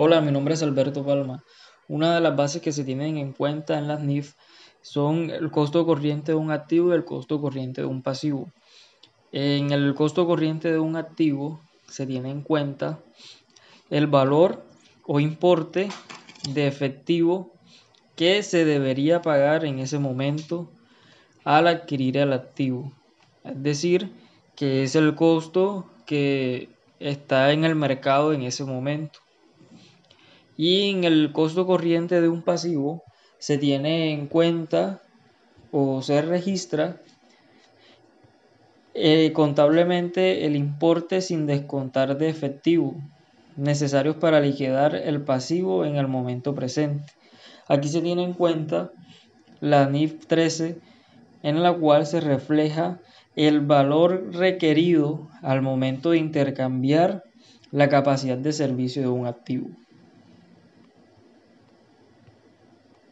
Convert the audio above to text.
Hola, mi nombre es Alberto Palma. Una de las bases que se tienen en cuenta en las NIF son el costo corriente de un activo y el costo corriente de un pasivo. En el costo corriente de un activo se tiene en cuenta el valor o importe de efectivo que se debería pagar en ese momento al adquirir el activo. Es decir, que es el costo que está en el mercado en ese momento y en el costo corriente de un pasivo se tiene en cuenta o se registra eh, contablemente el importe sin descontar de efectivo necesarios para liquidar el pasivo en el momento presente. Aquí se tiene en cuenta la NIF 13 en la cual se refleja el valor requerido al momento de intercambiar la capacidad de servicio de un activo.